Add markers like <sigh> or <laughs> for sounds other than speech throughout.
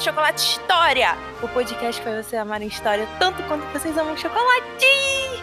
de Chocolate História, o podcast que faz você amar a história tanto quanto vocês amam chocolate.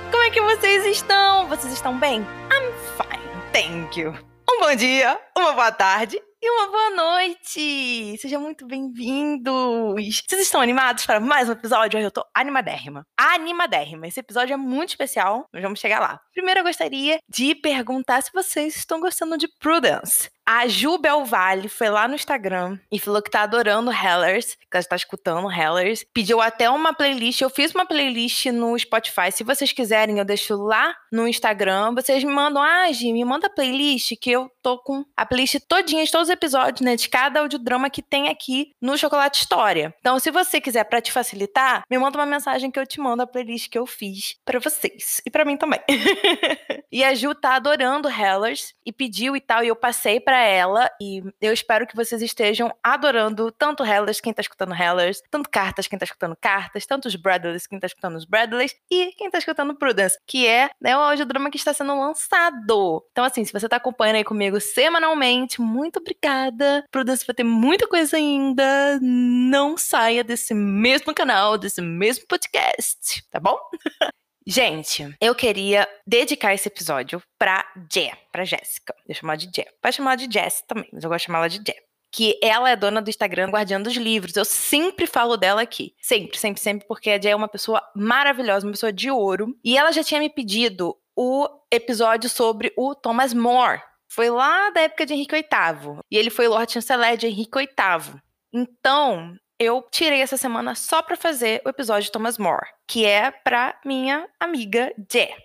Como é que vocês estão? Vocês estão bem? I'm fine, thank you. Um bom dia, uma boa tarde e uma boa noite! Sejam muito bem-vindos! Vocês estão animados para mais um episódio? Eu tô animadérrima. Animadérrima. Esse episódio é muito especial, nós vamos chegar lá. Primeiro eu gostaria de perguntar se vocês estão gostando de Prudence. A Ju Belvale foi lá no Instagram e falou que tá adorando Hellers, que ela está escutando Hellers. Pediu até uma playlist. Eu fiz uma playlist no Spotify. Se vocês quiserem, eu deixo lá no Instagram. Vocês me mandam, ah, Gi, me manda a playlist que eu tô com a playlist todinha de todos os episódios, né? De cada audiodrama que tem aqui no Chocolate História. Então, se você quiser, para te facilitar, me manda uma mensagem que eu te mando a playlist que eu fiz para vocês. E para mim também. <laughs> e a Ju tá adorando Hellers e pediu e tal. E eu passei para ela e eu espero que vocês estejam adorando tanto Hellers, quem tá escutando Hellers, tanto Cartas, quem tá escutando Cartas, tanto os Bradleys, quem tá escutando os Bradleys e quem tá escutando Prudence, que é né, o audiodrama que está sendo lançado. Então, assim, se você tá acompanhando aí comigo semanalmente, muito obrigada. Prudence vai ter muita coisa ainda. Não saia desse mesmo canal, desse mesmo podcast, tá bom? <laughs> Gente, eu queria dedicar esse episódio pra Jé, pra Jéssica. Deixa eu chamar de Jé. Pode chamar de Jess também, mas eu gosto de chamar ela de Jé que ela é dona do Instagram Guardiã dos Livros. Eu sempre falo dela aqui. Sempre, sempre, sempre, porque a Jé é uma pessoa maravilhosa, uma pessoa de ouro. E ela já tinha me pedido o episódio sobre o Thomas More. Foi lá da época de Henrique VIII. E ele foi Lord Chanceler de Henrique VIII. Então, eu tirei essa semana só para fazer o episódio de Thomas More, que é para minha amiga Jé.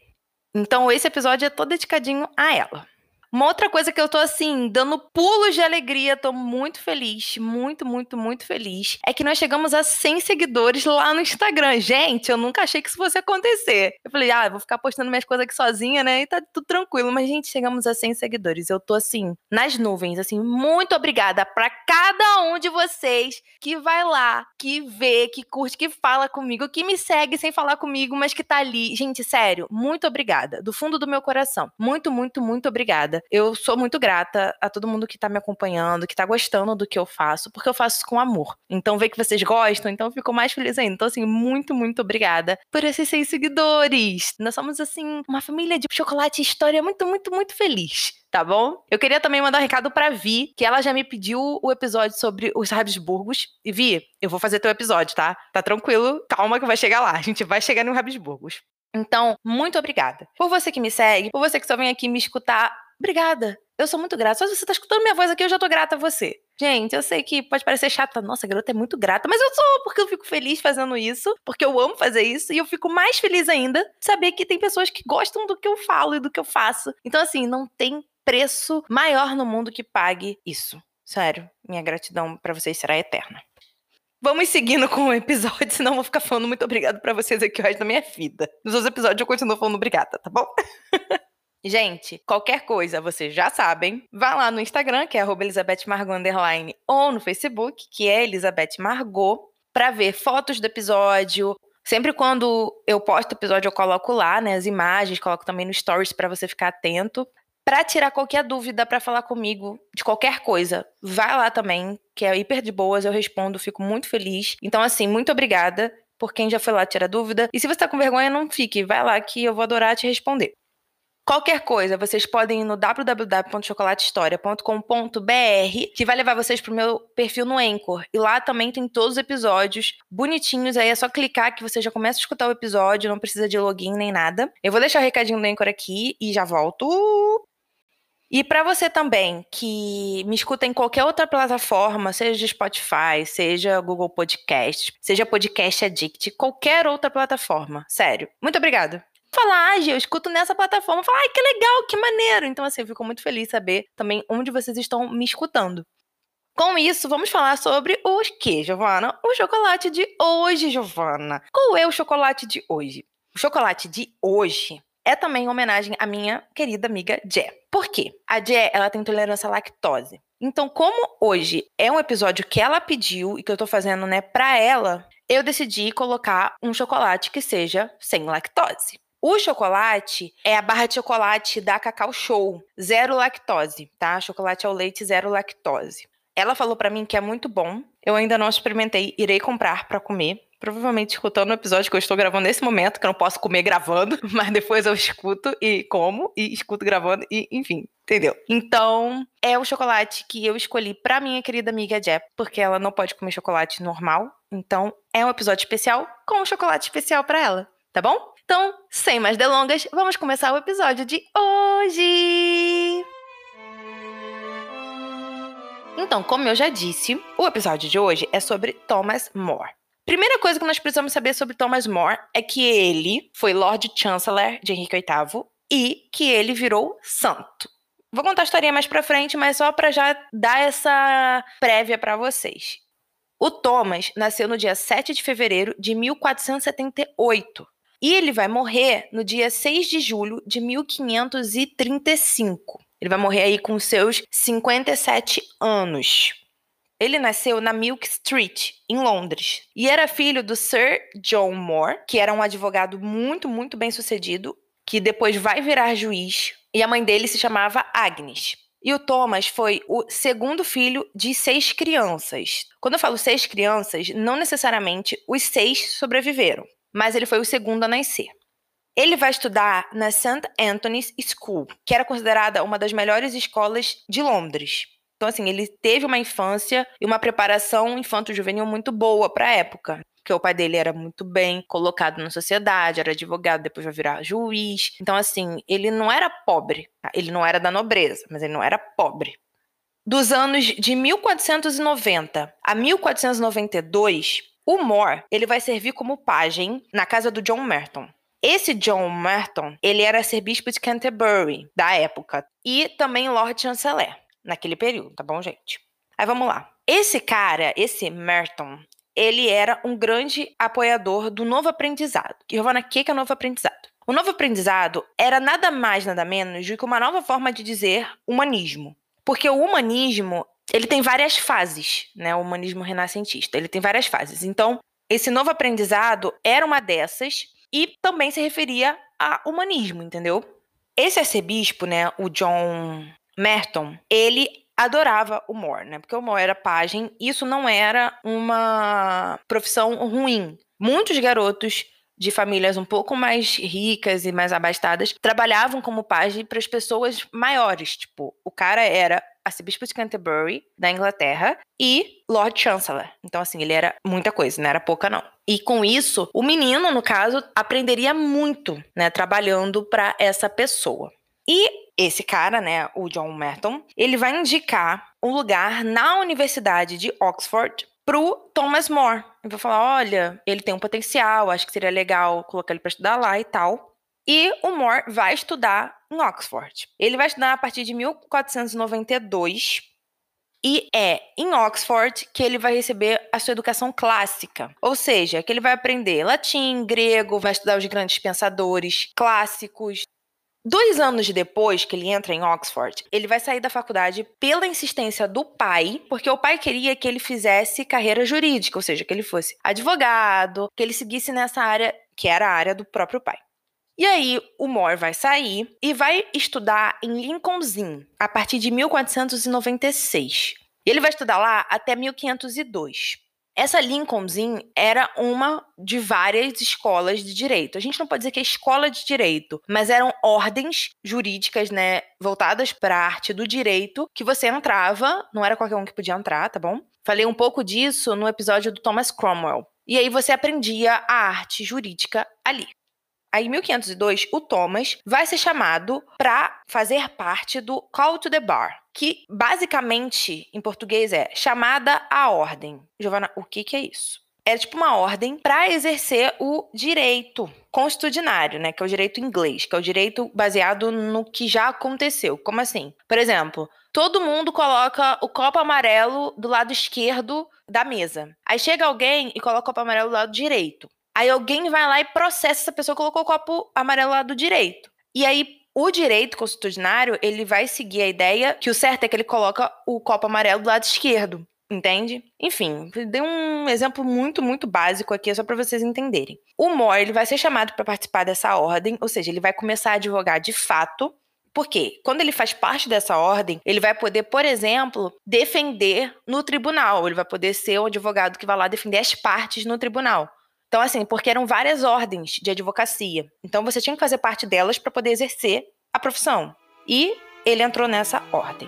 Então esse episódio é todo dedicadinho a ela. Uma outra coisa que eu tô assim, dando pulos de alegria, tô muito feliz, muito, muito, muito feliz, é que nós chegamos a 100 seguidores lá no Instagram. Gente, eu nunca achei que isso fosse acontecer. Eu falei, ah, vou ficar postando minhas coisas aqui sozinha, né? E tá tudo tranquilo. Mas, gente, chegamos a 100 seguidores. Eu tô assim, nas nuvens, assim, muito obrigada para cada um de vocês que vai lá, que vê, que curte, que fala comigo, que me segue sem falar comigo, mas que tá ali. Gente, sério, muito obrigada. Do fundo do meu coração. Muito, muito, muito obrigada. Eu sou muito grata a todo mundo que tá me acompanhando, que tá gostando do que eu faço, porque eu faço com amor. Então, ver que vocês gostam, então eu fico mais feliz ainda. Então, assim, muito, muito obrigada por esses seis seguidores. Nós somos, assim, uma família de chocolate e história muito, muito, muito feliz tá bom? Eu queria também mandar um recado pra Vi, que ela já me pediu o episódio sobre os Habsburgos. E Vi, eu vou fazer teu episódio, tá? Tá tranquilo, calma que vai chegar lá. A gente vai chegar no Habsburgos. Então, muito obrigada. Por você que me segue, por você que só vem aqui me escutar Obrigada. Eu sou muito grata. Só se você tá escutando minha voz aqui, eu já tô grata a você. Gente, eu sei que pode parecer chata. Nossa, a garota é muito grata. Mas eu sou, porque eu fico feliz fazendo isso. Porque eu amo fazer isso. E eu fico mais feliz ainda saber que tem pessoas que gostam do que eu falo e do que eu faço. Então, assim, não tem preço maior no mundo que pague isso. Sério, minha gratidão para vocês será eterna. Vamos seguindo com o episódio, <laughs> senão vou ficar falando muito obrigado para vocês aqui resto da minha vida. Nos outros episódios eu continuo falando obrigada, tá bom? <laughs> Gente, qualquer coisa, vocês já sabem. Vá lá no Instagram, que é Elizabeth Margot Underline, ou no Facebook, que é Elizabeth Margot, para ver fotos do episódio. Sempre quando eu posto episódio, eu coloco lá, né, as imagens, coloco também no stories para você ficar atento. Para tirar qualquer dúvida, para falar comigo de qualquer coisa, vai lá também, que é hiper de boas, eu respondo, fico muito feliz. Então, assim, muito obrigada por quem já foi lá tirar dúvida. E se você tá com vergonha, não fique, vai lá que eu vou adorar te responder. Qualquer coisa, vocês podem ir no www.chocolatehistoria.com.br, que vai levar vocês pro meu perfil no Anchor. E lá também tem todos os episódios bonitinhos. Aí é só clicar que você já começa a escutar o episódio, não precisa de login nem nada. Eu vou deixar o recadinho do Anchor aqui e já volto. E para você também que me escuta em qualquer outra plataforma, seja Spotify, seja Google Podcast, seja Podcast Addict, qualquer outra plataforma, sério. Muito obrigada falar, ah, eu escuto nessa plataforma, falar, ai, que legal, que maneiro. Então, assim, eu fico muito feliz saber também onde vocês estão me escutando. Com isso, vamos falar sobre o que, Giovana? O chocolate de hoje, Giovana. Qual é o chocolate de hoje? O chocolate de hoje é também uma homenagem à minha querida amiga Jé. Por quê? A Jé, ela tem intolerância à lactose. Então, como hoje é um episódio que ela pediu e que eu tô fazendo, né, pra ela, eu decidi colocar um chocolate que seja sem lactose. O chocolate é a barra de chocolate da Cacau Show, zero lactose, tá? Chocolate ao leite, zero lactose. Ela falou para mim que é muito bom. Eu ainda não experimentei, irei comprar para comer. Provavelmente escutando o episódio que eu estou gravando nesse momento, que eu não posso comer gravando, <laughs> mas depois eu escuto e como, e escuto gravando, e enfim, entendeu? Então, é o chocolate que eu escolhi para minha querida amiga Jep, porque ela não pode comer chocolate normal. Então, é um episódio especial com um chocolate especial para ela, tá bom? Então, sem mais delongas, vamos começar o episódio de hoje! Então, como eu já disse, o episódio de hoje é sobre Thomas More. Primeira coisa que nós precisamos saber sobre Thomas More é que ele foi Lord Chancellor de Henrique VIII e que ele virou santo. Vou contar a historinha mais pra frente, mas só para já dar essa prévia para vocês. O Thomas nasceu no dia 7 de fevereiro de 1478 e ele vai morrer no dia 6 de julho de 1535. Ele vai morrer aí com seus 57 anos. Ele nasceu na Milk Street, em Londres, e era filho do Sir John Moore, que era um advogado muito, muito bem sucedido, que depois vai virar juiz, e a mãe dele se chamava Agnes. E o Thomas foi o segundo filho de seis crianças. Quando eu falo seis crianças, não necessariamente os seis sobreviveram mas ele foi o segundo a nascer. Ele vai estudar na St. Anthony's School, que era considerada uma das melhores escolas de Londres. Então, assim, ele teve uma infância e uma preparação infanto-juvenil muito boa para a época. Porque o pai dele era muito bem colocado na sociedade, era advogado, depois vai virar juiz. Então, assim, ele não era pobre. Tá? Ele não era da nobreza, mas ele não era pobre. Dos anos de 1490 a 1492, o Moore, ele vai servir como pajem na casa do John Merton. Esse John Merton, ele era arcebispo de Canterbury, da época, e também Lord Chanceler, naquele período, tá bom, gente? Aí vamos lá. Esse cara, esse Merton, ele era um grande apoiador do novo aprendizado. Giovana, o que é novo aprendizado? O novo aprendizado era nada mais, nada menos do que uma nova forma de dizer humanismo. Porque o humanismo ele tem várias fases, né? O humanismo renascentista. Ele tem várias fases. Então, esse novo aprendizado era uma dessas e também se referia a humanismo, entendeu? Esse arcebispo, né, o John Merton, ele adorava o Moore, né? Porque o Moore era pajem, isso não era uma profissão ruim. Muitos garotos de famílias um pouco mais ricas e mais abastadas trabalhavam como pajem para as pessoas maiores. Tipo, o cara era arcebispo de Canterbury, da Inglaterra, e Lord Chancellor. Então, assim, ele era muita coisa, não era pouca, não. E com isso, o menino, no caso, aprenderia muito, né, trabalhando para essa pessoa. E esse cara, né, o John Merton, ele vai indicar um lugar na Universidade de Oxford pro Thomas More. Eu vou falar, olha, ele tem um potencial, acho que seria legal colocar ele para estudar lá e tal. E o Moore vai estudar em Oxford. Ele vai estudar a partir de 1492 e é em Oxford que ele vai receber a sua educação clássica, ou seja, que ele vai aprender latim, grego, vai estudar os grandes pensadores clássicos. Dois anos depois que ele entra em Oxford, ele vai sair da faculdade pela insistência do pai, porque o pai queria que ele fizesse carreira jurídica, ou seja, que ele fosse advogado, que ele seguisse nessa área que era a área do próprio pai. E aí, o Moore vai sair e vai estudar em Lincoln's Inn a partir de 1496. E ele vai estudar lá até 1502. Essa Lincoln's Inn era uma de várias escolas de direito. A gente não pode dizer que é escola de direito, mas eram ordens jurídicas, né, voltadas para a arte do direito, que você entrava, não era qualquer um que podia entrar, tá bom? Falei um pouco disso no episódio do Thomas Cromwell. E aí você aprendia a arte jurídica ali. Aí, em 1502, o Thomas vai ser chamado para fazer parte do Call to the Bar, que basicamente, em português, é chamada à ordem. Giovana, o que, que é isso? É tipo uma ordem para exercer o direito constitucionário, né? Que é o direito inglês, que é o direito baseado no que já aconteceu. Como assim? Por exemplo, todo mundo coloca o copo amarelo do lado esquerdo da mesa. Aí chega alguém e coloca o copo amarelo do lado direito. Aí alguém vai lá e processa essa pessoa que colocou o copo amarelo lá do direito. E aí o direito constitucionário, ele vai seguir a ideia que o certo é que ele coloca o copo amarelo do lado esquerdo, entende? Enfim, dei um exemplo muito, muito básico aqui, só para vocês entenderem. O Moore, ele vai ser chamado para participar dessa ordem, ou seja, ele vai começar a advogar de fato Porque quando ele faz parte dessa ordem, ele vai poder, por exemplo, defender no tribunal. Ele vai poder ser o advogado que vai lá defender as partes no tribunal. Então, assim, porque eram várias ordens de advocacia. Então, você tinha que fazer parte delas para poder exercer a profissão. E ele entrou nessa ordem.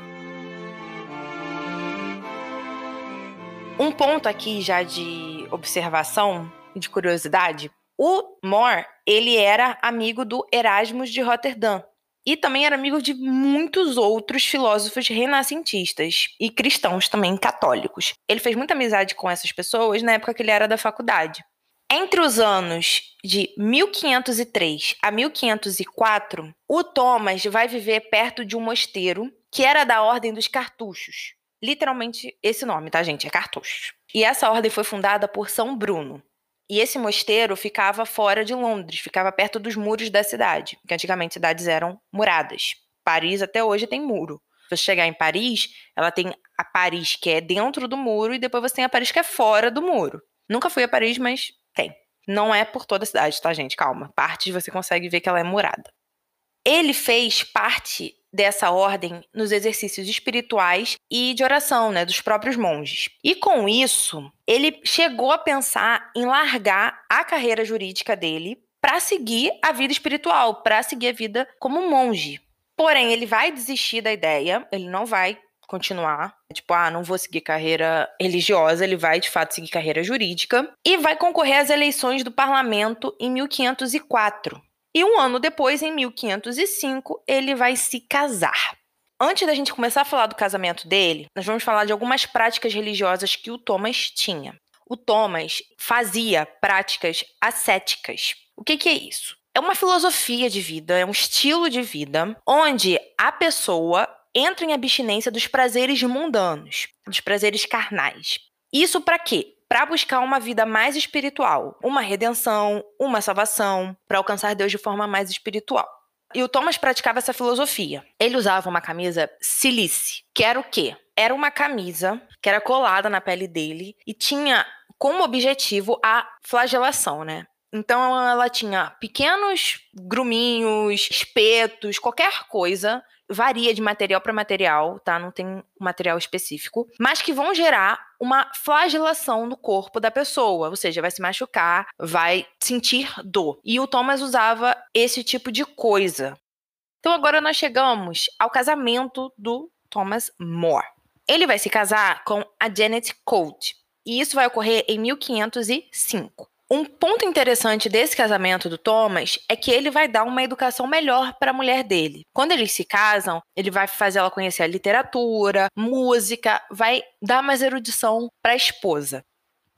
Um ponto aqui já de observação, de curiosidade, o More, ele era amigo do Erasmus de Roterdã, e também era amigo de muitos outros filósofos renascentistas e cristãos também católicos. Ele fez muita amizade com essas pessoas na época que ele era da faculdade. Entre os anos de 1503 a 1504, o Thomas vai viver perto de um mosteiro que era da Ordem dos Cartuchos. Literalmente esse nome, tá, gente? É Cartuchos. E essa ordem foi fundada por São Bruno. E esse mosteiro ficava fora de Londres, ficava perto dos muros da cidade, que antigamente cidades eram muradas. Paris até hoje tem muro. Se você chegar em Paris, ela tem a Paris que é dentro do muro e depois você tem a Paris que é fora do muro. Nunca fui a Paris, mas tem. Não é por toda a cidade, tá, gente? Calma. Partes você consegue ver que ela é murada. Ele fez parte dessa ordem nos exercícios espirituais e de oração, né, dos próprios monges. E com isso, ele chegou a pensar em largar a carreira jurídica dele para seguir a vida espiritual, para seguir a vida como monge. Porém, ele vai desistir da ideia, ele não vai continuar, tipo, ah, não vou seguir carreira religiosa, ele vai de fato seguir carreira jurídica e vai concorrer às eleições do parlamento em 1504. E um ano depois, em 1505, ele vai se casar. Antes da gente começar a falar do casamento dele, nós vamos falar de algumas práticas religiosas que o Thomas tinha. O Thomas fazia práticas ascéticas. O que, que é isso? É uma filosofia de vida, é um estilo de vida onde a pessoa entra em abstinência dos prazeres mundanos, dos prazeres carnais. Isso para quê? para buscar uma vida mais espiritual, uma redenção, uma salvação, para alcançar Deus de forma mais espiritual. E o Thomas praticava essa filosofia. Ele usava uma camisa silice, que era o quê? Era uma camisa que era colada na pele dele e tinha como objetivo a flagelação, né? Então ela tinha pequenos gruminhos, espetos, qualquer coisa varia de material para material, tá? Não tem material específico, mas que vão gerar uma flagelação no corpo da pessoa, ou seja, vai se machucar, vai sentir dor. E o Thomas usava esse tipo de coisa. Então agora nós chegamos ao casamento do Thomas More. Ele vai se casar com a Janet Colt, e isso vai ocorrer em 1505. Um ponto interessante desse casamento do Thomas é que ele vai dar uma educação melhor para a mulher dele. Quando eles se casam, ele vai fazer ela conhecer a literatura, música, vai dar mais erudição para a esposa.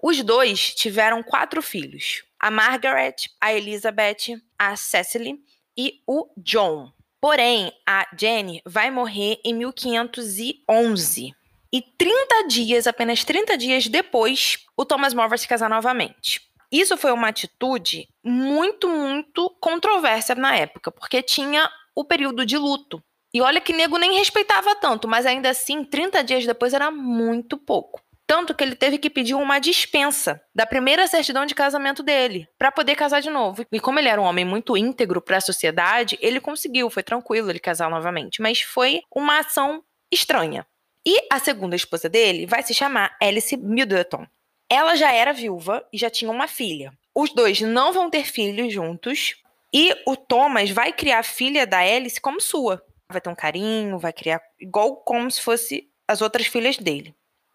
Os dois tiveram quatro filhos: a Margaret, a Elizabeth, a Cecily e o John. Porém, a Jenny vai morrer em 1511. E 30 dias, apenas 30 dias depois, o Thomas More vai se casar novamente. Isso foi uma atitude muito, muito controversa na época, porque tinha o período de luto. E olha que nego nem respeitava tanto, mas ainda assim, 30 dias depois era muito pouco. Tanto que ele teve que pedir uma dispensa da primeira certidão de casamento dele para poder casar de novo. E como ele era um homem muito íntegro para a sociedade, ele conseguiu, foi tranquilo ele casar novamente, mas foi uma ação estranha. E a segunda esposa dele vai se chamar Alice Middleton. Ela já era viúva e já tinha uma filha. Os dois não vão ter filhos juntos e o Thomas vai criar a filha da Alice como sua. Vai ter um carinho, vai criar igual como se fosse as outras filhas dele.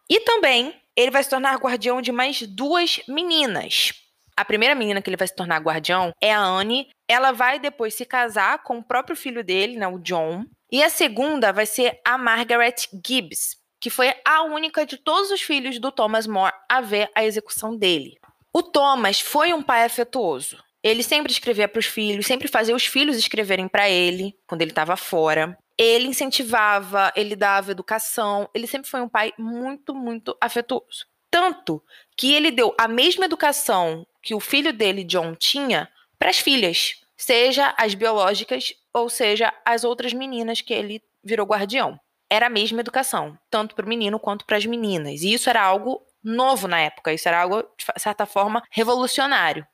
E também ele vai se tornar guardião de mais duas meninas. A primeira menina que ele vai se tornar guardião é a Anne. Ela vai depois se casar com o próprio filho dele, né, o John. E a segunda vai ser a Margaret Gibbs, que foi a única de todos os filhos do Thomas More a ver a execução dele. O Thomas foi um pai afetuoso. Ele sempre escrevia para os filhos, sempre fazia os filhos escreverem para ele quando ele estava fora. Ele incentivava, ele dava educação, ele sempre foi um pai muito, muito afetuoso. Tanto que ele deu a mesma educação que o filho dele, John, tinha para as filhas, seja as biológicas ou seja as outras meninas que ele virou guardião era a mesma educação, tanto para o menino quanto para as meninas. E isso era algo novo na época, isso era algo, de certa forma, revolucionário.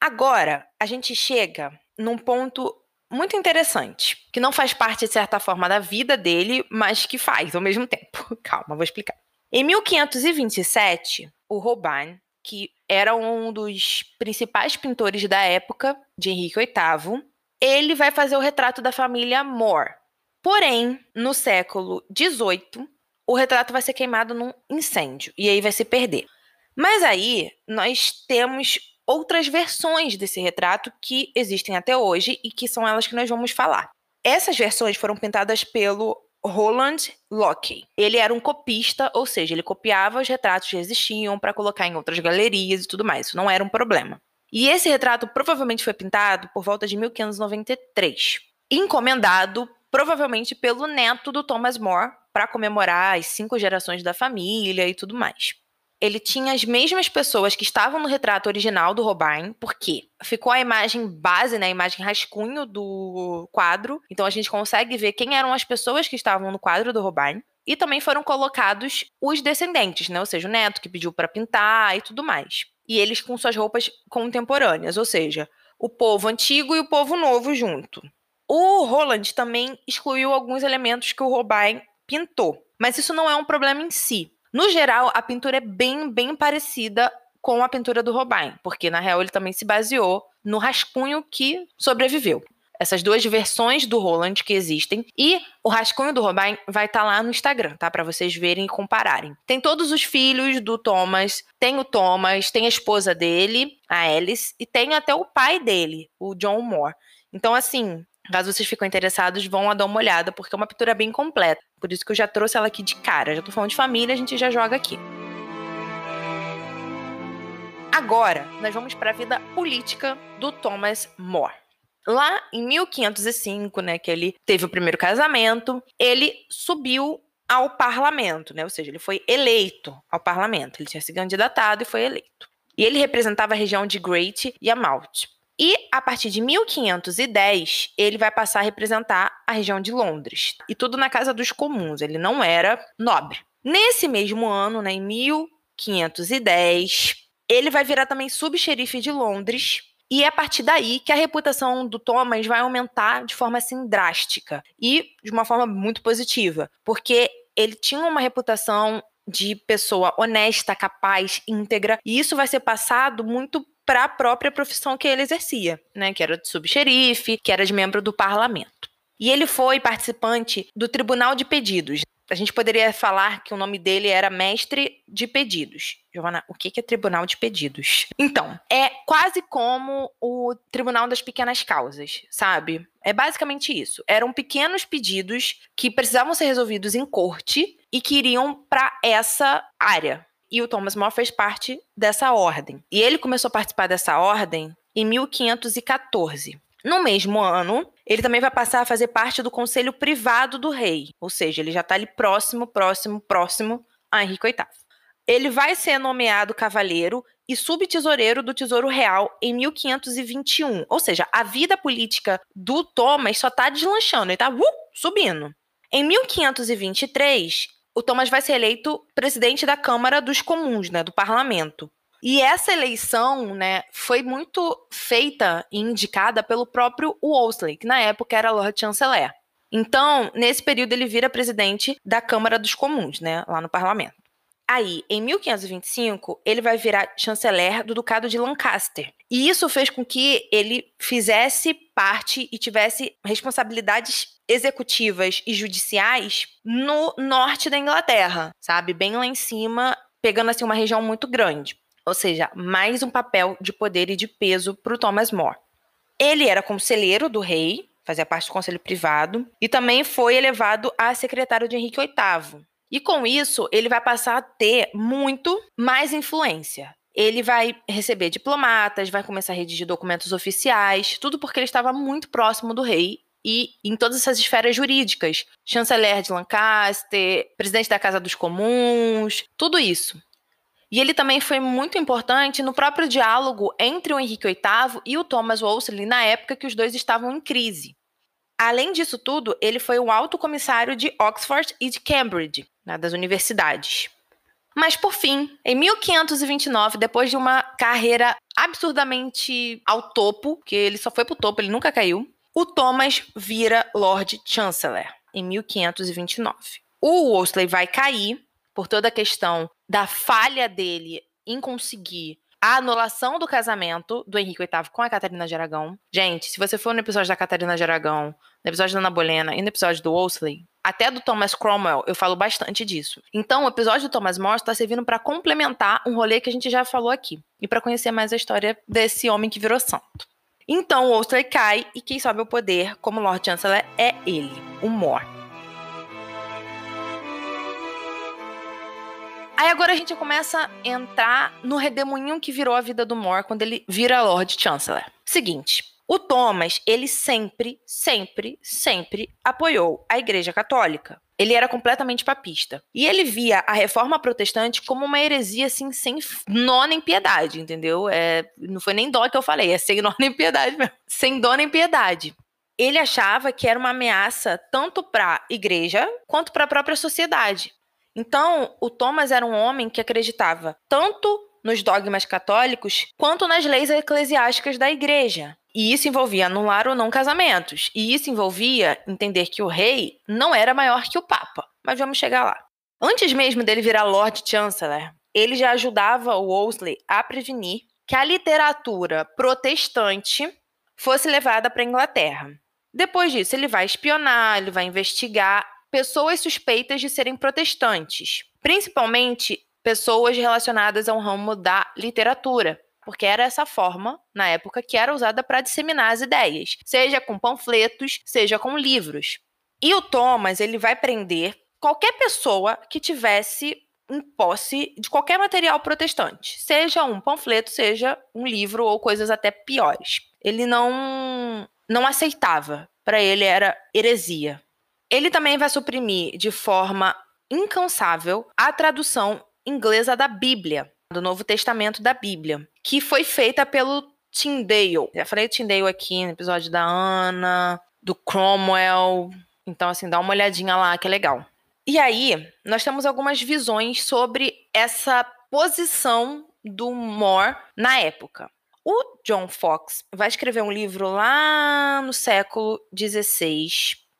Agora, a gente chega num ponto muito interessante, que não faz parte, de certa forma, da vida dele, mas que faz ao mesmo tempo. <laughs> Calma, vou explicar. Em 1527, o Robin, que era um dos principais pintores da época de Henrique VIII, ele vai fazer o retrato da família More. Porém, no século XVIII, o retrato vai ser queimado num incêndio e aí vai se perder. Mas aí nós temos outras versões desse retrato que existem até hoje e que são elas que nós vamos falar. Essas versões foram pintadas pelo Roland Locke. Ele era um copista, ou seja, ele copiava os retratos que existiam para colocar em outras galerias e tudo mais. Isso não era um problema. E esse retrato provavelmente foi pintado por volta de 1593, encomendado provavelmente pelo neto do Thomas More para comemorar as cinco gerações da família e tudo mais. Ele tinha as mesmas pessoas que estavam no retrato original do Robin, porque ficou a imagem base, né, a imagem rascunho do quadro. Então a gente consegue ver quem eram as pessoas que estavam no quadro do Robin. E também foram colocados os descendentes, né? Ou seja, o neto que pediu para pintar e tudo mais e eles com suas roupas contemporâneas, ou seja, o povo antigo e o povo novo junto. O Roland também excluiu alguns elementos que o Robin pintou, mas isso não é um problema em si. No geral, a pintura é bem, bem parecida com a pintura do Robin, porque na real ele também se baseou no rascunho que sobreviveu essas duas versões do Roland que existem. E o rascunho do Robin vai estar tá lá no Instagram, tá? Para vocês verem e compararem. Tem todos os filhos do Thomas, tem o Thomas, tem a esposa dele, a Alice, e tem até o pai dele, o John Moore. Então, assim, Caso vocês ficam interessados, vão dar uma olhada, porque é uma pintura bem completa. Por isso que eu já trouxe ela aqui de cara. Já tô falando de família, a gente já joga aqui. Agora, nós vamos para a vida política do Thomas More. Lá em 1505, né, que ele teve o primeiro casamento, ele subiu ao parlamento, né? Ou seja, ele foi eleito ao parlamento. Ele tinha se candidatado e foi eleito. E ele representava a região de Great Yarmouth. E a partir de 1510, ele vai passar a representar a região de Londres. E tudo na Casa dos Comuns, ele não era nobre. Nesse mesmo ano, né, em 1510, ele vai virar também subxerife de Londres e é a partir daí que a reputação do Thomas vai aumentar de forma assim drástica e de uma forma muito positiva, porque ele tinha uma reputação de pessoa honesta, capaz, íntegra, e isso vai ser passado muito para a própria profissão que ele exercia, né, que era de subxerife, que era de membro do parlamento. E ele foi participante do Tribunal de Pedidos, a gente poderia falar que o nome dele era Mestre de Pedidos. Giovana, o que é Tribunal de Pedidos? Então, é quase como o Tribunal das Pequenas Causas, sabe? É basicamente isso. Eram pequenos pedidos que precisavam ser resolvidos em corte e que iriam para essa área. E o Thomas More fez parte dessa ordem. E ele começou a participar dessa ordem em 1514. No mesmo ano, ele também vai passar a fazer parte do conselho privado do rei, ou seja, ele já está ali próximo, próximo, próximo a Henrique VIII. Ele vai ser nomeado cavaleiro e subtesoureiro do Tesouro Real em 1521. Ou seja, a vida política do Thomas só está deslanchando, ele está uh, subindo. Em 1523, o Thomas vai ser eleito presidente da Câmara dos Comuns, né, do parlamento. E essa eleição, né, foi muito feita e indicada pelo próprio Wolsey, que na época era Lord Chanceler. Então, nesse período, ele vira presidente da Câmara dos Comuns, né, lá no parlamento. Aí, em 1525, ele vai virar chanceler do Ducado de Lancaster. E isso fez com que ele fizesse parte e tivesse responsabilidades executivas e judiciais no norte da Inglaterra, sabe? Bem lá em cima, pegando assim uma região muito grande. Ou seja, mais um papel de poder e de peso para o Thomas More. Ele era conselheiro do rei, fazia parte do conselho privado, e também foi elevado a secretário de Henrique VIII. E com isso, ele vai passar a ter muito mais influência. Ele vai receber diplomatas, vai começar a redigir documentos oficiais, tudo porque ele estava muito próximo do rei e em todas essas esferas jurídicas. Chanceler de Lancaster, presidente da Casa dos Comuns, tudo isso. E ele também foi muito importante no próprio diálogo entre o Henrique VIII e o Thomas Wolsey na época que os dois estavam em crise. Além disso tudo, ele foi o alto comissário de Oxford e de Cambridge, né, das universidades. Mas por fim, em 1529, depois de uma carreira absurdamente ao topo, que ele só foi pro topo, ele nunca caiu, O Thomas vira Lord Chancellor em 1529. O Wolsey vai cair por toda a questão da falha dele em conseguir a anulação do casamento do Henrique VIII com a Catarina de Aragão. Gente, se você for no episódio da Catarina de Aragão, no episódio da Ana Bolena e no episódio do Wolsey, até do Thomas Cromwell, eu falo bastante disso. Então, o episódio do Thomas More está servindo para complementar um rolê que a gente já falou aqui e para conhecer mais a história desse homem que virou santo. Então, o Wolsey cai e quem sobe ao poder como Lord Chancellor é ele, o More. Aí agora a gente começa a entrar no redemoinho que virou a vida do More quando ele vira Lord Chancellor. Seguinte, o Thomas, ele sempre, sempre, sempre apoiou a Igreja Católica. Ele era completamente papista. E ele via a reforma protestante como uma heresia, assim, sem nó nem piedade, entendeu? É, não foi nem dó que eu falei, é sem <laughs> nó nem piedade mesmo. Sem dó nem piedade. Ele achava que era uma ameaça tanto para a igreja quanto para a própria sociedade. Então, o Thomas era um homem que acreditava tanto nos dogmas católicos quanto nas leis eclesiásticas da igreja. E isso envolvia anular ou não casamentos. E isso envolvia entender que o rei não era maior que o papa. Mas vamos chegar lá. Antes mesmo dele virar Lord Chancellor, ele já ajudava o Wolsey a prevenir que a literatura protestante fosse levada para a Inglaterra. Depois disso, ele vai espionar, ele vai investigar pessoas suspeitas de serem protestantes, principalmente pessoas relacionadas ao ramo da literatura, porque era essa forma, na época, que era usada para disseminar as ideias, seja com panfletos, seja com livros. E o Thomas, ele vai prender qualquer pessoa que tivesse em posse de qualquer material protestante, seja um panfleto, seja um livro ou coisas até piores. Ele não não aceitava. Para ele era heresia. Ele também vai suprimir de forma incansável a tradução inglesa da Bíblia, do Novo Testamento da Bíblia, que foi feita pelo Tyndale. Já falei Tyndale aqui no episódio da Ana, do Cromwell. Então, assim, dá uma olhadinha lá, que é legal. E aí, nós temos algumas visões sobre essa posição do More na época. O John Fox vai escrever um livro lá no século XVI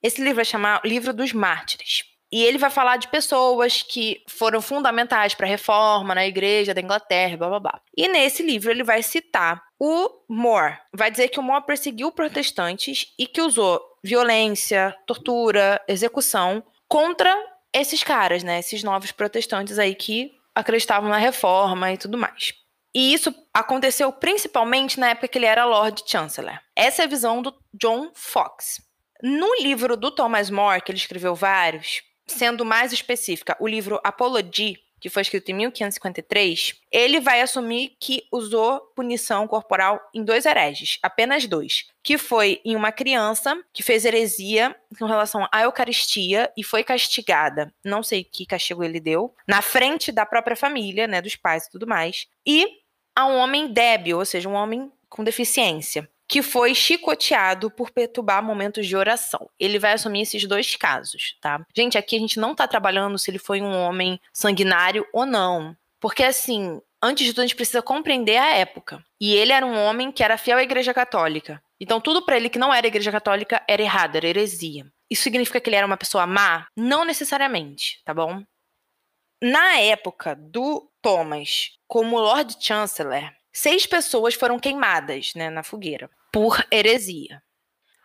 esse livro vai chamar Livro dos Mártires. E ele vai falar de pessoas que foram fundamentais para a reforma na igreja da Inglaterra, blá blá blá. E nesse livro ele vai citar o More. Vai dizer que o More perseguiu protestantes e que usou violência, tortura, execução contra esses caras, né? Esses novos protestantes aí que acreditavam na reforma e tudo mais. E isso aconteceu principalmente na época que ele era Lord Chancellor. Essa é a visão do John Fox. No livro do Thomas More, que ele escreveu vários, sendo mais específica, o livro Apology, que foi escrito em 1553, ele vai assumir que usou punição corporal em dois hereges, apenas dois, que foi em uma criança que fez heresia com relação à Eucaristia e foi castigada, não sei que castigo ele deu, na frente da própria família, né, dos pais e tudo mais, e a um homem débil, ou seja, um homem com deficiência que foi chicoteado por perturbar momentos de oração. Ele vai assumir esses dois casos, tá? Gente, aqui a gente não tá trabalhando se ele foi um homem sanguinário ou não. Porque, assim, antes de tudo, a gente precisa compreender a época. E ele era um homem que era fiel à Igreja Católica. Então, tudo para ele que não era Igreja Católica era errado, era heresia. Isso significa que ele era uma pessoa má? Não necessariamente, tá bom? Na época do Thomas, como Lord Chancellor, seis pessoas foram queimadas né, na fogueira por heresia.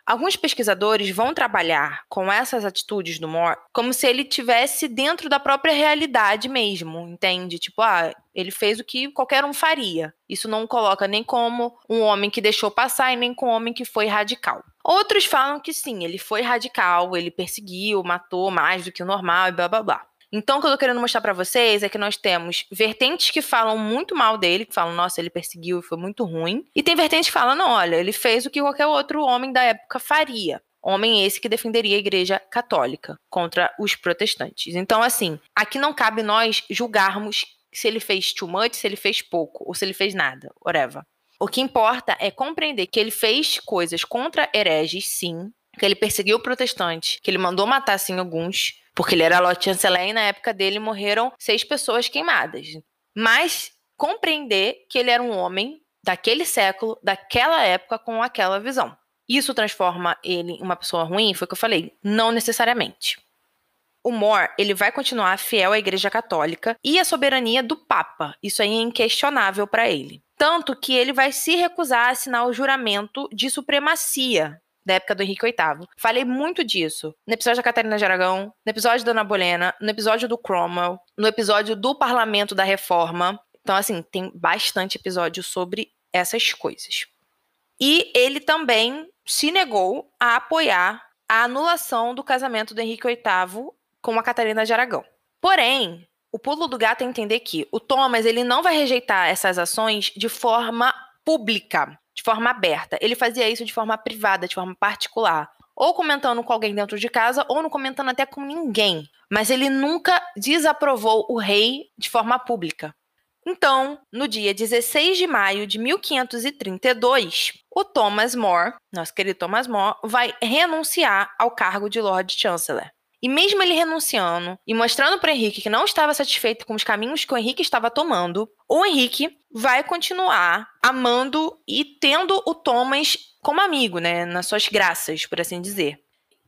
Alguns pesquisadores vão trabalhar com essas atitudes do Moore como se ele tivesse dentro da própria realidade mesmo, entende? Tipo, ah, ele fez o que qualquer um faria. Isso não coloca nem como um homem que deixou passar e nem como um homem que foi radical. Outros falam que sim, ele foi radical, ele perseguiu, matou mais do que o normal e blá blá blá. Então, o que eu tô querendo mostrar para vocês é que nós temos vertentes que falam muito mal dele, que falam, nossa, ele perseguiu e foi muito ruim. E tem vertentes que falam, não, olha, ele fez o que qualquer outro homem da época faria. Homem esse que defenderia a igreja católica contra os protestantes. Então, assim, aqui não cabe nós julgarmos se ele fez too much, se ele fez pouco, ou se ele fez nada, whatever. O que importa é compreender que ele fez coisas contra hereges, sim, que ele perseguiu protestantes, que ele mandou matar, sim, alguns, porque ele era Lord Chancellor e na época dele morreram seis pessoas queimadas. Mas compreender que ele era um homem daquele século, daquela época, com aquela visão. Isso transforma ele em uma pessoa ruim? Foi o que eu falei. Não necessariamente. O More, ele vai continuar fiel à Igreja Católica e à soberania do Papa. Isso aí é inquestionável para ele. Tanto que ele vai se recusar a assinar o juramento de supremacia da época do Henrique VIII. Falei muito disso no episódio da Catarina de Aragão, no episódio da Ana Bolena, no episódio do Cromwell, no episódio do Parlamento da Reforma. Então, assim, tem bastante episódio sobre essas coisas. E ele também se negou a apoiar a anulação do casamento do Henrique VIII com a Catarina de Aragão. Porém, o pulo do gato é entender que o Thomas ele não vai rejeitar essas ações de forma pública, de forma aberta. Ele fazia isso de forma privada, de forma particular. Ou comentando com alguém dentro de casa, ou não comentando até com ninguém. Mas ele nunca desaprovou o rei de forma pública. Então, no dia 16 de maio de 1532, o Thomas More, nosso querido Thomas More, vai renunciar ao cargo de Lord Chancellor. E mesmo ele renunciando e mostrando para Henrique que não estava satisfeito com os caminhos que o Henrique estava tomando, o Henrique vai continuar amando e tendo o Thomas como amigo, né, nas suas graças, por assim dizer.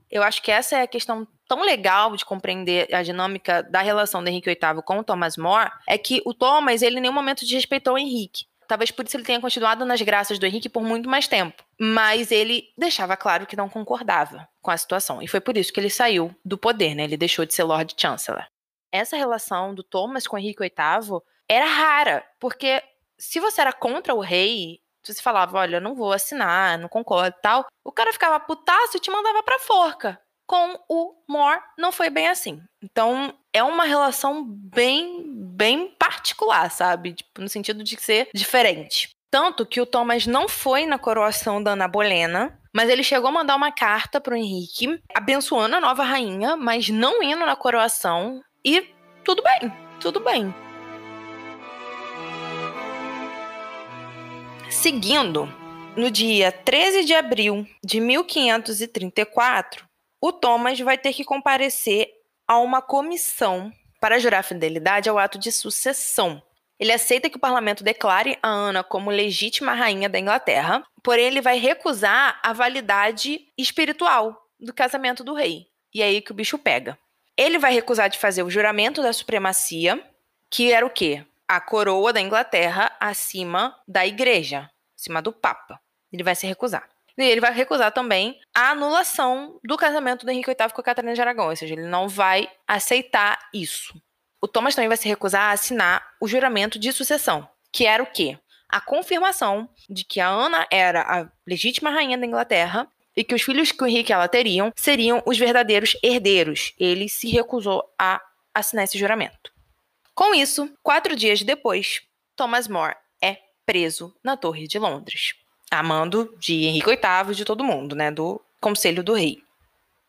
Eu acho que essa é a questão tão legal de compreender a dinâmica da relação do Henrique VIII com o Thomas More, é que o Thomas, ele em nenhum momento desrespeitou o Henrique. Talvez por isso ele tenha continuado nas graças do Henrique por muito mais tempo. Mas ele deixava claro que não concordava com a situação. E foi por isso que ele saiu do poder, né? Ele deixou de ser Lord Chancellor. Essa relação do Thomas com Henrique VIII era rara, porque se você era contra o rei, você falava, olha, não vou assinar, não concordo tal, o cara ficava putaço e te mandava pra forca. Com o More, não foi bem assim. Então, é uma relação bem, bem particular, sabe? Tipo, no sentido de ser diferente. Tanto que o Thomas não foi na coroação da Ana Bolena, mas ele chegou a mandar uma carta pro Henrique, abençoando a nova rainha, mas não indo na coroação. E tudo bem, tudo bem. Seguindo, no dia 13 de abril de 1534, o Thomas vai ter que comparecer a uma comissão para jurar fidelidade ao ato de sucessão. Ele aceita que o parlamento declare a Ana como legítima rainha da Inglaterra, porém ele vai recusar a validade espiritual do casamento do rei. E é aí que o bicho pega. Ele vai recusar de fazer o juramento da supremacia, que era o quê? A coroa da Inglaterra acima da igreja, acima do papa. Ele vai se recusar. E ele vai recusar também a anulação do casamento do Henrique VIII com a Catarina de Aragão, ou seja, ele não vai aceitar isso. O Thomas também vai se recusar a assinar o juramento de sucessão, que era o quê? A confirmação de que a Ana era a legítima rainha da Inglaterra e que os filhos que o Henrique e ela teriam seriam os verdadeiros herdeiros. Ele se recusou a assinar esse juramento. Com isso, quatro dias depois, Thomas More é preso na Torre de Londres amando de Henrique VIII, de todo mundo, né, do Conselho do Rei.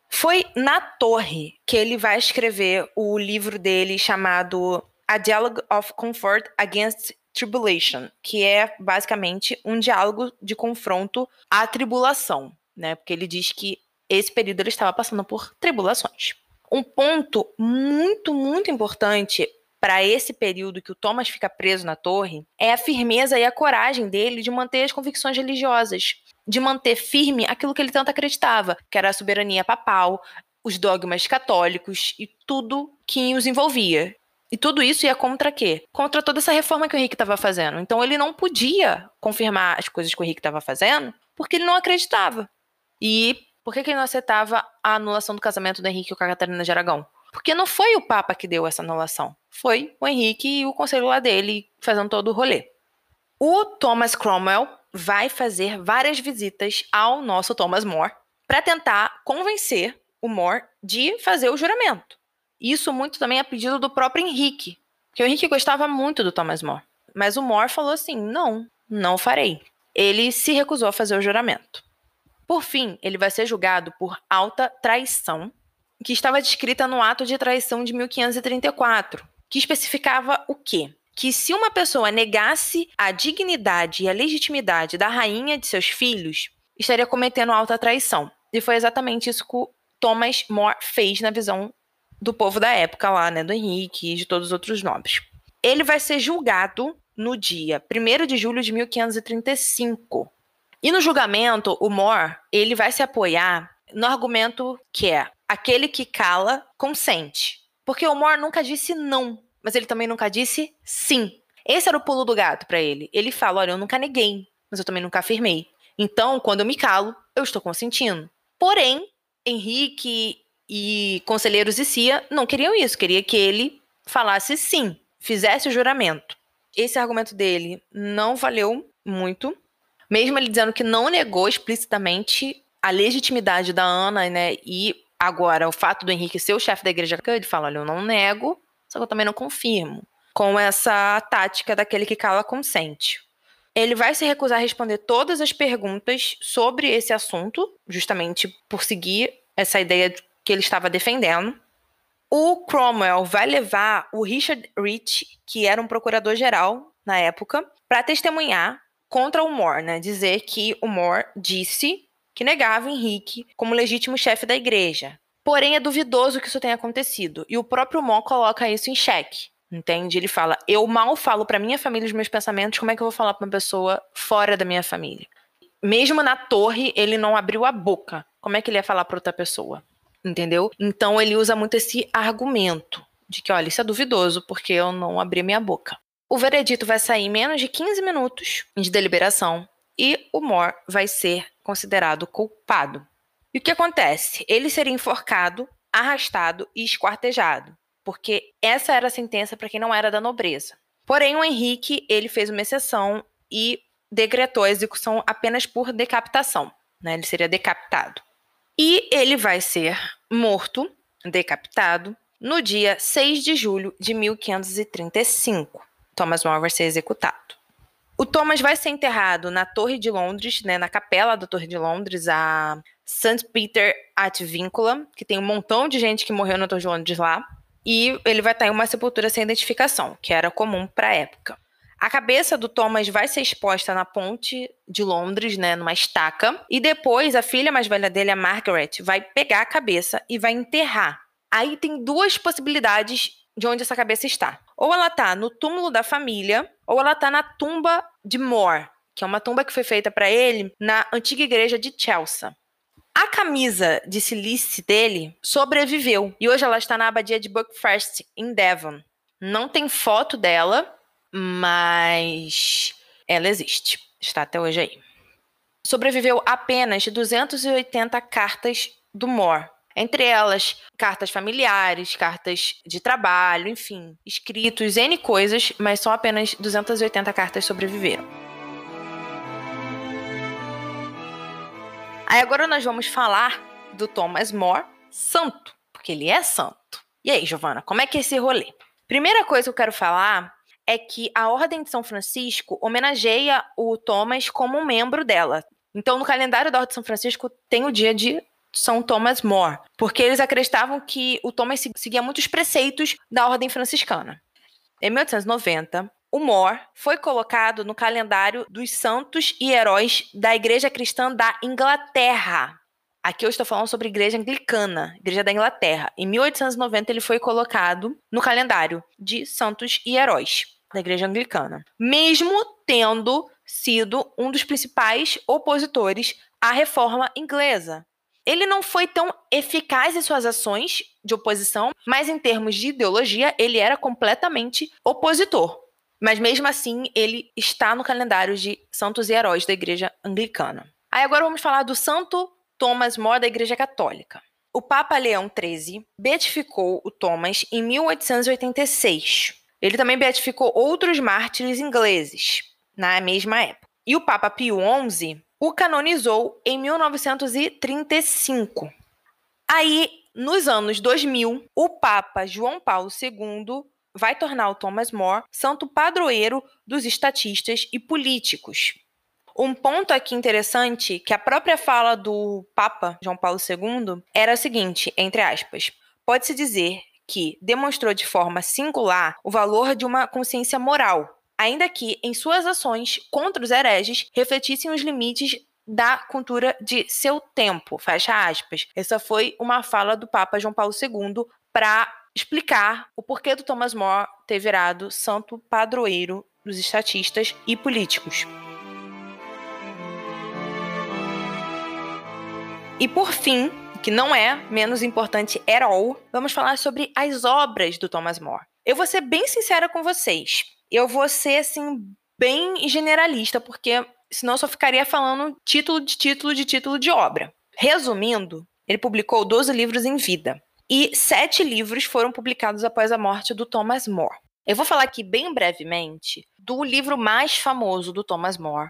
Foi na torre que ele vai escrever o livro dele chamado A Dialogue of Comfort Against Tribulation, que é basicamente um diálogo de confronto à tribulação, né? Porque ele diz que esse período ele estava passando por tribulações. Um ponto muito, muito importante para esse período que o Thomas fica preso na torre é a firmeza e a coragem dele de manter as convicções religiosas, de manter firme aquilo que ele tanto acreditava, que era a soberania papal, os dogmas católicos e tudo que os envolvia. E tudo isso ia contra quê? Contra toda essa reforma que o Henrique estava fazendo. Então ele não podia confirmar as coisas que o Henrique estava fazendo porque ele não acreditava. E por que, que ele não aceitava a anulação do casamento do Henrique com a Catarina de Aragão? Porque não foi o Papa que deu essa anulação. Foi o Henrique e o conselho lá dele fazendo todo o rolê. O Thomas Cromwell vai fazer várias visitas ao nosso Thomas More para tentar convencer o More de fazer o juramento. Isso muito também a pedido do próprio Henrique, porque o Henrique gostava muito do Thomas More. Mas o More falou assim: não, não farei. Ele se recusou a fazer o juramento. Por fim, ele vai ser julgado por alta traição que estava descrita no ato de traição de 1534, que especificava o quê? Que se uma pessoa negasse a dignidade e a legitimidade da rainha de seus filhos, estaria cometendo alta traição. E foi exatamente isso que o Thomas More fez na visão do povo da época lá, né, do Henrique e de todos os outros nobres. Ele vai ser julgado no dia 1 de julho de 1535. E no julgamento, o Moore, ele vai se apoiar no argumento que é aquele que cala consente. Porque o Moore nunca disse não, mas ele também nunca disse sim. Esse era o pulo do gato para ele. Ele fala: olha, eu nunca neguei, mas eu também nunca afirmei. Então, quando eu me calo, eu estou consentindo. Porém, Henrique e conselheiros e Cia não queriam isso, queria que ele falasse sim, fizesse o juramento. Esse argumento dele não valeu muito, mesmo ele dizendo que não negou explicitamente a legitimidade da Ana, né? E agora o fato do Henrique ser o chefe da igreja, ele fala: olha, eu não nego, só que eu também não confirmo. Com essa tática daquele que cala consente. Ele vai se recusar a responder todas as perguntas sobre esse assunto, justamente por seguir essa ideia que ele estava defendendo. O Cromwell vai levar o Richard Rich, que era um procurador-geral na época, para testemunhar contra o Moore, né? Dizer que o Moore disse que negava Henrique como legítimo chefe da igreja. Porém, é duvidoso que isso tenha acontecido, e o próprio Moore coloca isso em xeque. Entende? Ele fala: eu mal falo para minha família os meus pensamentos, como é que eu vou falar para uma pessoa fora da minha família? Mesmo na torre, ele não abriu a boca. Como é que ele ia falar para outra pessoa? Entendeu? Então ele usa muito esse argumento de que, olha, isso é duvidoso porque eu não abri minha boca. O veredito vai sair em menos de 15 minutos de deliberação e o Moore vai ser considerado culpado. E o que acontece? Ele seria enforcado, arrastado e esquartejado, porque essa era a sentença para quem não era da nobreza. Porém, o Henrique ele fez uma exceção e decretou a execução apenas por decapitação. Né? Ele seria decapitado. E ele vai ser morto, decapitado, no dia 6 de julho de 1535. Thomas More vai ser executado. O Thomas vai ser enterrado na Torre de Londres, né, na capela da Torre de Londres, a St. Peter at Vincula, que tem um montão de gente que morreu na Torre de Londres lá. E ele vai estar em uma sepultura sem identificação, que era comum para a época. A cabeça do Thomas vai ser exposta na ponte de Londres, né, numa estaca, e depois a filha mais velha dele, a Margaret, vai pegar a cabeça e vai enterrar. Aí tem duas possibilidades de onde essa cabeça está. Ou ela está no túmulo da família, ou ela está na tumba de Moore, que é uma tumba que foi feita para ele na antiga igreja de Chelsea. A camisa de silice dele sobreviveu e hoje ela está na abadia de Buckfast, em Devon. Não tem foto dela, mas ela existe. Está até hoje aí. Sobreviveu apenas 280 cartas do Moore, entre elas, cartas familiares, cartas de trabalho, enfim, escritos, N coisas, mas só apenas 280 cartas sobreviveram. Aí agora nós vamos falar do Thomas More, santo, porque ele é santo. E aí, Giovana, como é que é esse rolê? Primeira coisa que eu quero falar é que a Ordem de São Francisco homenageia o Thomas como um membro dela. Então, no calendário da Ordem de São Francisco tem o dia de são Thomas More, porque eles acreditavam que o Thomas seguia muitos preceitos da ordem franciscana. Em 1890, o More foi colocado no calendário dos santos e heróis da Igreja Cristã da Inglaterra. Aqui eu estou falando sobre a Igreja Anglicana, Igreja da Inglaterra. Em 1890 ele foi colocado no calendário de santos e heróis da Igreja Anglicana, mesmo tendo sido um dos principais opositores à reforma inglesa. Ele não foi tão eficaz em suas ações de oposição, mas em termos de ideologia, ele era completamente opositor. Mas mesmo assim, ele está no calendário de santos e heróis da Igreja Anglicana. Aí agora vamos falar do Santo Thomas More da Igreja Católica. O Papa Leão XIII beatificou o Thomas em 1886. Ele também beatificou outros mártires ingleses na mesma época. E o Papa Pio XI o canonizou em 1935. Aí, nos anos 2000, o Papa João Paulo II vai tornar o Thomas More santo padroeiro dos estatistas e políticos. Um ponto aqui interessante que a própria fala do Papa João Paulo II era o seguinte, entre aspas: pode-se dizer que demonstrou de forma singular o valor de uma consciência moral, ainda que em suas ações contra os hereges refletissem os limites da cultura de seu tempo, fecha aspas. Essa foi uma fala do Papa João Paulo II para explicar o porquê do Thomas More ter virado santo padroeiro dos estatistas e políticos. E por fim, que não é menos importante at all, vamos falar sobre as obras do Thomas More. Eu vou ser bem sincera com vocês. Eu vou ser, assim, bem generalista, porque senão eu só ficaria falando título de título de título de obra. Resumindo, ele publicou 12 livros em vida. E sete livros foram publicados após a morte do Thomas More. Eu vou falar aqui bem brevemente do livro mais famoso do Thomas More,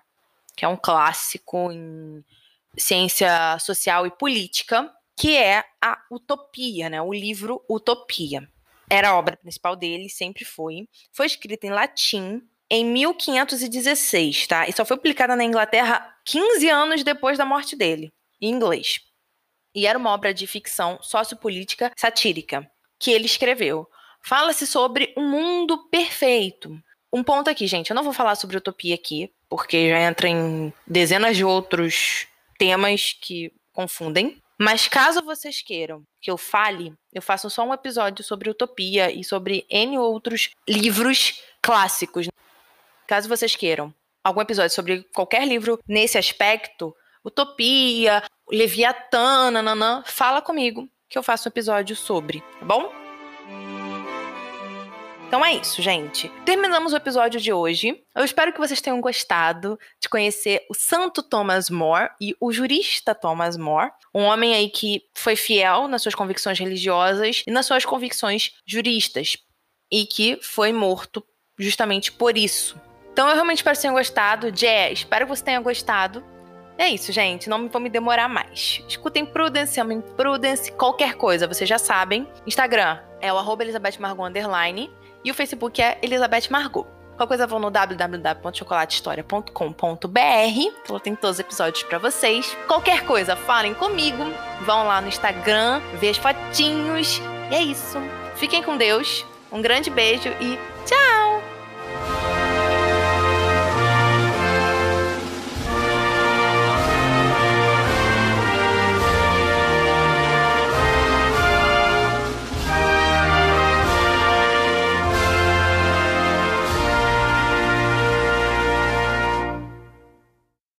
que é um clássico em ciência social e política, que é a Utopia, né? O livro Utopia. Era a obra principal dele, sempre foi. Foi escrita em latim em 1516, tá? E só foi publicada na Inglaterra 15 anos depois da morte dele, em inglês. E era uma obra de ficção sociopolítica satírica que ele escreveu. Fala-se sobre um mundo perfeito. Um ponto aqui, gente, eu não vou falar sobre utopia aqui, porque já entra em dezenas de outros temas que confundem. Mas caso vocês queiram que eu fale, eu faço só um episódio sobre utopia e sobre N outros livros clássicos. Caso vocês queiram algum episódio sobre qualquer livro nesse aspecto, utopia, Leviatã, nananã, fala comigo que eu faço um episódio sobre, tá bom? Então é isso, gente. Terminamos o episódio de hoje. Eu espero que vocês tenham gostado de conhecer o Santo Thomas More e o jurista Thomas More, um homem aí que foi fiel nas suas convicções religiosas e nas suas convicções juristas e que foi morto justamente por isso. Então eu realmente espero que tenham gostado. Jé, espero que você tenha gostado. É isso, gente. Não vou me demorar mais. Escutem Prudence, amem Prudence, qualquer coisa, vocês já sabem. Instagram é o arroba Elizabeth Margot underline. E o Facebook é Elizabeth Margot. Qualquer coisa vão no www.chocolatehistoria.com.br. Tem todos os episódios para vocês. Qualquer coisa, falem comigo. Vão lá no Instagram, ver as fotinhos. E é isso. Fiquem com Deus. Um grande beijo e tchau!